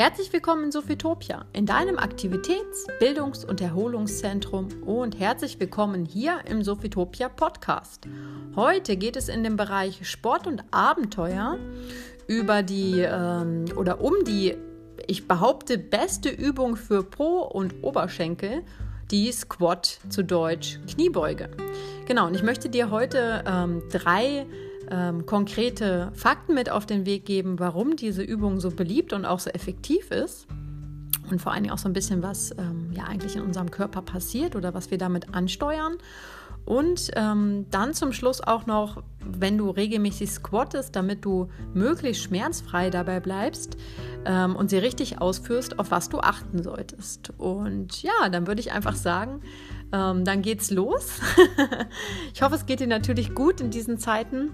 Herzlich willkommen in Sophitopia, in deinem Aktivitäts-, Bildungs- und Erholungszentrum und herzlich willkommen hier im Sophitopia Podcast. Heute geht es in dem Bereich Sport und Abenteuer über die ähm, oder um die, ich behaupte, beste Übung für Po und Oberschenkel, die Squat zu Deutsch Kniebeuge. Genau, und ich möchte dir heute ähm, drei ähm, konkrete Fakten mit auf den Weg geben, warum diese Übung so beliebt und auch so effektiv ist. Und vor allen Dingen auch so ein bisschen, was ähm, ja eigentlich in unserem Körper passiert oder was wir damit ansteuern. Und ähm, dann zum Schluss auch noch, wenn du regelmäßig squattest, damit du möglichst schmerzfrei dabei bleibst ähm, und sie richtig ausführst, auf was du achten solltest. Und ja, dann würde ich einfach sagen, ähm, dann geht's los. ich hoffe, es geht dir natürlich gut in diesen Zeiten.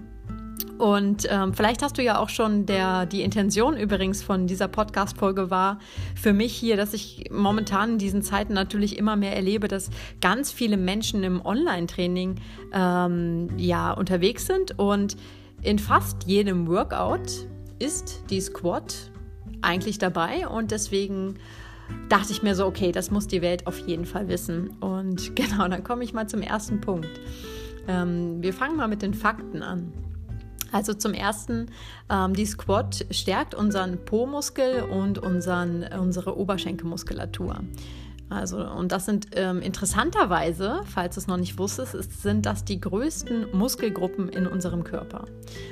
Und ähm, vielleicht hast du ja auch schon der, die Intention übrigens von dieser Podcast-Folge war für mich hier, dass ich momentan in diesen Zeiten natürlich immer mehr erlebe, dass ganz viele Menschen im Online-Training ähm, ja unterwegs sind und in fast jedem Workout ist die Squat eigentlich dabei und deswegen dachte ich mir so, okay, das muss die Welt auf jeden Fall wissen. Und genau, dann komme ich mal zum ersten Punkt. Ähm, wir fangen mal mit den Fakten an. Also zum ersten, ähm, die Squat stärkt unseren Po-Muskel und unseren, unsere Oberschenkelmuskulatur. Also, und das sind ähm, interessanterweise, falls du es noch nicht wusstest, ist, sind das die größten Muskelgruppen in unserem Körper.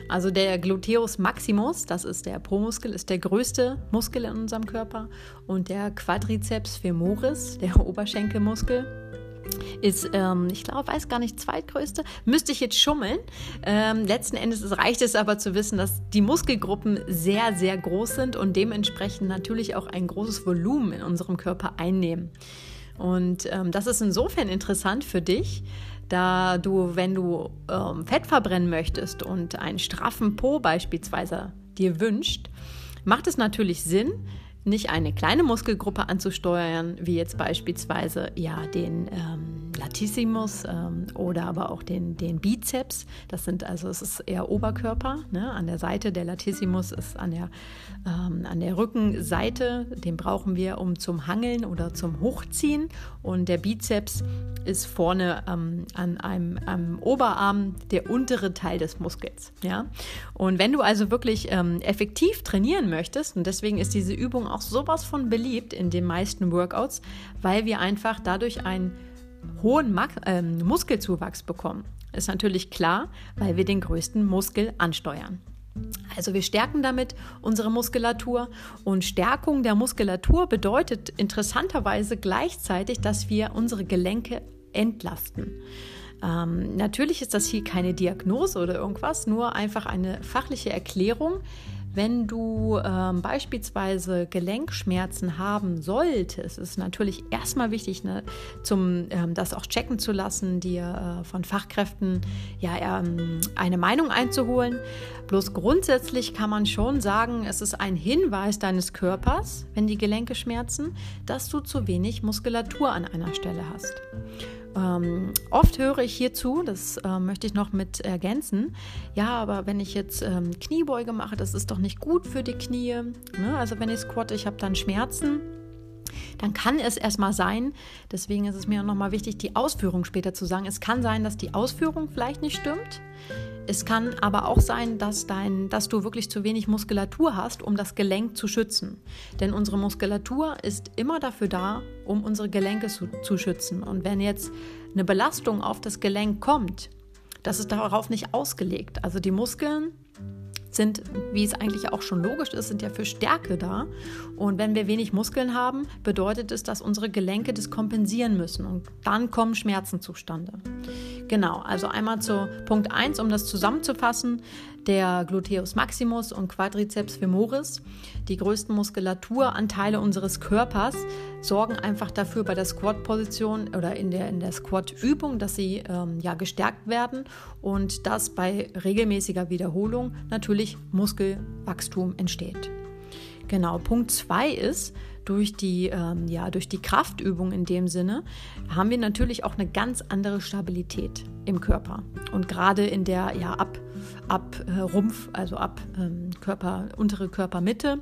Also der Gluteus maximus, das ist der Po-Muskel, ist der größte Muskel in unserem Körper. Und der Quadriceps femoris, der Oberschenkelmuskel, ist, ähm, ich glaube, weiß gar nicht, zweitgrößte. Müsste ich jetzt schummeln. Ähm, letzten Endes reicht es aber zu wissen, dass die Muskelgruppen sehr, sehr groß sind und dementsprechend natürlich auch ein großes Volumen in unserem Körper einnehmen. Und ähm, das ist insofern interessant für dich, da du, wenn du ähm, Fett verbrennen möchtest und einen straffen Po beispielsweise dir wünscht, macht es natürlich Sinn, nicht eine kleine Muskelgruppe anzusteuern, wie jetzt beispielsweise ja den ähm, Latissimus ähm, oder aber auch den, den Bizeps. Das sind also, es ist eher Oberkörper. Ne? An der Seite der Latissimus ist an der, ähm, an der Rückenseite. Den brauchen wir, um zum Hangeln oder zum Hochziehen. Und der Bizeps ist vorne ähm, an einem, einem, Oberarm der untere Teil des Muskels. Ja? Und wenn du also wirklich ähm, effektiv trainieren möchtest, und deswegen ist diese Übung auch sowas von beliebt in den meisten Workouts, weil wir einfach dadurch einen hohen Mag äh, Muskelzuwachs bekommen. Ist natürlich klar, weil wir den größten Muskel ansteuern. Also wir stärken damit unsere Muskulatur und Stärkung der Muskulatur bedeutet interessanterweise gleichzeitig, dass wir unsere Gelenke entlasten. Ähm, natürlich ist das hier keine Diagnose oder irgendwas, nur einfach eine fachliche Erklärung, wenn du ähm, beispielsweise Gelenkschmerzen haben solltest, ist es natürlich erstmal wichtig, ne, zum, ähm, das auch checken zu lassen, dir äh, von Fachkräften ja, ähm, eine Meinung einzuholen. Bloß grundsätzlich kann man schon sagen, es ist ein Hinweis deines Körpers, wenn die Gelenke schmerzen, dass du zu wenig Muskulatur an einer Stelle hast. Ähm, oft höre ich hierzu, das äh, möchte ich noch mit ergänzen, ja, aber wenn ich jetzt ähm, Kniebeuge mache, das ist doch nicht gut für die Knie. Ne? Also wenn ich squatte, ich habe dann Schmerzen dann kann es erstmal sein, deswegen ist es mir nochmal wichtig, die Ausführung später zu sagen. Es kann sein, dass die Ausführung vielleicht nicht stimmt. Es kann aber auch sein, dass, dein, dass du wirklich zu wenig Muskulatur hast, um das Gelenk zu schützen. Denn unsere Muskulatur ist immer dafür da, um unsere Gelenke zu, zu schützen. Und wenn jetzt eine Belastung auf das Gelenk kommt, das ist darauf nicht ausgelegt. Also die Muskeln sind, wie es eigentlich auch schon logisch ist, sind ja für Stärke da. Und wenn wir wenig Muskeln haben, bedeutet es, dass unsere Gelenke das kompensieren müssen. Und dann kommen Schmerzen zustande. Genau, also einmal zu Punkt 1, um das zusammenzufassen. Der Gluteus maximus und Quadriceps femoris, die größten Muskulaturanteile unseres Körpers, sorgen einfach dafür bei der Squat-Position oder in der, in der Squat-Übung, dass sie ähm, ja gestärkt werden und dass bei regelmäßiger Wiederholung natürlich Muskelwachstum entsteht. Genau, Punkt 2 ist, durch die, ähm, ja, durch die Kraftübung in dem Sinne haben wir natürlich auch eine ganz andere Stabilität im Körper. Und gerade in der ja, ab, ab äh, Rumpf, also ab ähm, Körper, untere Körpermitte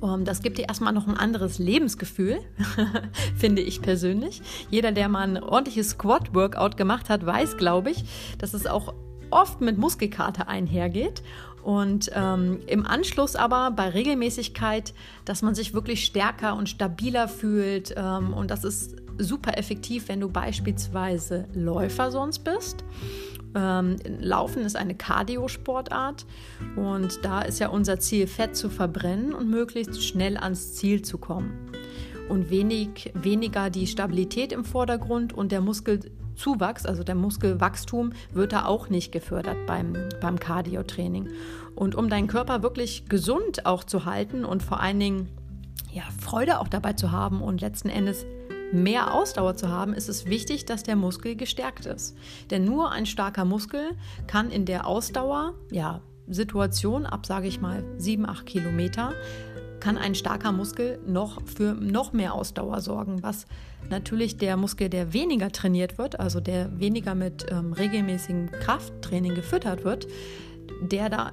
Um, ähm, das gibt dir erstmal noch ein anderes Lebensgefühl, finde ich persönlich. Jeder, der mal ein ordentliches Squat-Workout gemacht hat, weiß, glaube ich, dass es auch oft mit Muskelkater einhergeht. Und ähm, im Anschluss aber bei Regelmäßigkeit, dass man sich wirklich stärker und stabiler fühlt. Ähm, und das ist super effektiv, wenn du beispielsweise Läufer sonst bist. Ähm, Laufen ist eine Cardio-Sportart und da ist ja unser Ziel, Fett zu verbrennen und möglichst schnell ans Ziel zu kommen. Und wenig, weniger die Stabilität im Vordergrund und der Muskelzuwachs, also der Muskelwachstum, wird da auch nicht gefördert beim, beim Cardio-Training. Und um deinen Körper wirklich gesund auch zu halten und vor allen Dingen ja, Freude auch dabei zu haben und letzten Endes mehr Ausdauer zu haben, ist es wichtig, dass der Muskel gestärkt ist. Denn nur ein starker Muskel kann in der Ausdauer, ja, Situation ab, sage ich mal, 7, 8 Kilometer, kann ein starker Muskel noch für noch mehr Ausdauer sorgen, was natürlich der Muskel, der weniger trainiert wird, also der weniger mit ähm, regelmäßigem Krafttraining gefüttert wird, der da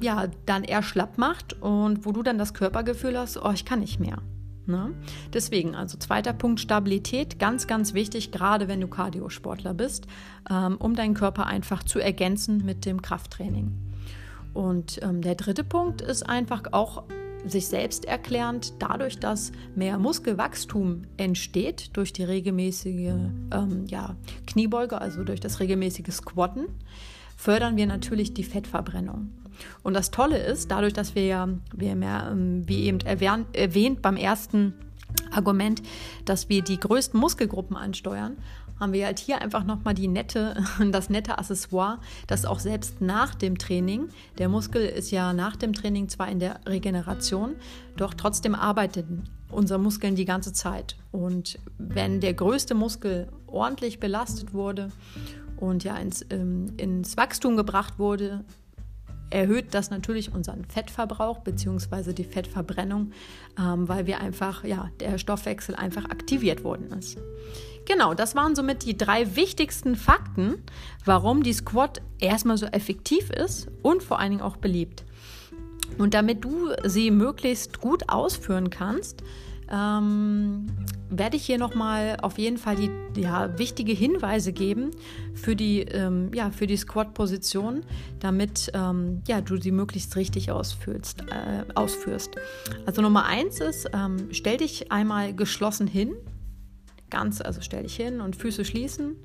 ja dann eher schlapp macht und wo du dann das Körpergefühl hast, oh, ich kann nicht mehr. Ne? Deswegen, also zweiter Punkt, Stabilität, ganz, ganz wichtig, gerade wenn du Kardiosportler bist, ähm, um deinen Körper einfach zu ergänzen mit dem Krafttraining. Und ähm, der dritte Punkt ist einfach auch sich selbst erklärend, dadurch, dass mehr Muskelwachstum entsteht durch die regelmäßige ähm, ja, Kniebeuge, also durch das regelmäßige Squatten, fördern wir natürlich die Fettverbrennung. Und das Tolle ist, dadurch, dass wir ja, wir ja ähm, wie eben erwähnt beim ersten Argument, dass wir die größten Muskelgruppen ansteuern, haben wir halt hier einfach nochmal die nette, das nette Accessoire, dass auch selbst nach dem Training, der Muskel ist ja nach dem Training zwar in der Regeneration, doch trotzdem arbeiten unsere Muskeln die ganze Zeit. Und wenn der größte Muskel ordentlich belastet wurde und ja ins, ähm, ins Wachstum gebracht wurde, erhöht das natürlich unseren Fettverbrauch bzw. die Fettverbrennung, ähm, weil wir einfach, ja, der Stoffwechsel einfach aktiviert worden ist. Genau, das waren somit die drei wichtigsten Fakten, warum die Squat erstmal so effektiv ist und vor allen Dingen auch beliebt. Und damit du sie möglichst gut ausführen kannst, ähm, werde ich hier nochmal auf jeden Fall die ja, wichtige Hinweise geben für die, ähm, ja, für die Squat-Position, damit ähm, ja, du sie möglichst richtig ausführst, äh, ausführst. Also Nummer eins ist, ähm, stell dich einmal geschlossen hin, ganz, also stell dich hin und Füße schließen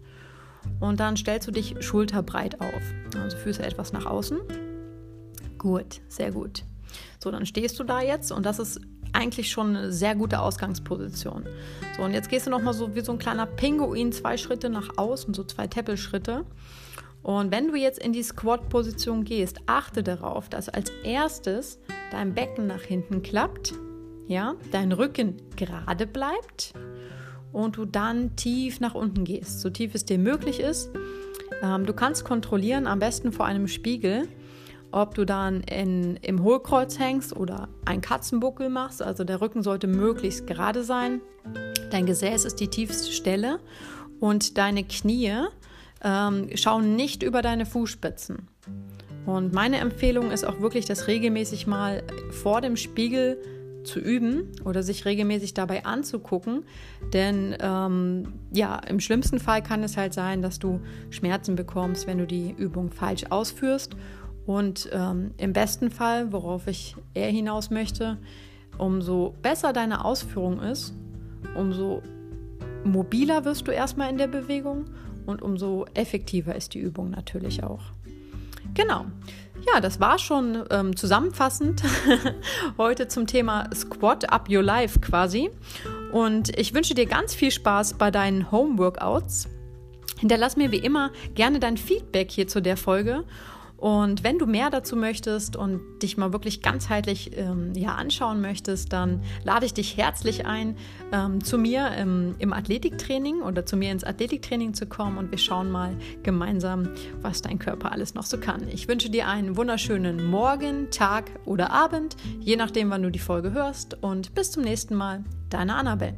und dann stellst du dich schulterbreit auf, also Füße etwas nach außen. Gut, sehr gut. So, dann stehst du da jetzt und das ist eigentlich schon eine sehr gute Ausgangsposition. So, und jetzt gehst du nochmal so wie so ein kleiner Pinguin zwei Schritte nach außen, so zwei Teppelschritte. Und wenn du jetzt in die Squat-Position gehst, achte darauf, dass als erstes dein Becken nach hinten klappt, ja, dein Rücken gerade bleibt und du dann tief nach unten gehst, so tief es dir möglich ist. Ähm, du kannst kontrollieren, am besten vor einem Spiegel, ob du dann in, im Hohlkreuz hängst oder einen Katzenbuckel machst. Also der Rücken sollte möglichst gerade sein. Dein Gesäß ist die tiefste Stelle und deine Knie ähm, schauen nicht über deine Fußspitzen. Und meine Empfehlung ist auch wirklich, das regelmäßig mal vor dem Spiegel zu üben oder sich regelmäßig dabei anzugucken. Denn ähm, ja, im schlimmsten Fall kann es halt sein, dass du Schmerzen bekommst, wenn du die Übung falsch ausführst. Und ähm, im besten Fall, worauf ich eher hinaus möchte, umso besser deine Ausführung ist, umso mobiler wirst du erstmal in der Bewegung und umso effektiver ist die Übung natürlich auch. Genau. Ja, das war schon ähm, zusammenfassend heute zum Thema Squat Up Your Life quasi. Und ich wünsche dir ganz viel Spaß bei deinen Home Workouts. Hinterlass mir wie immer gerne dein Feedback hier zu der Folge und wenn du mehr dazu möchtest und dich mal wirklich ganzheitlich ähm, ja, anschauen möchtest, dann lade ich dich herzlich ein, ähm, zu mir im, im Athletiktraining oder zu mir ins Athletiktraining zu kommen und wir schauen mal gemeinsam, was dein Körper alles noch so kann. Ich wünsche dir einen wunderschönen Morgen, Tag oder Abend, je nachdem, wann du die Folge hörst und bis zum nächsten Mal, deine Annabelle.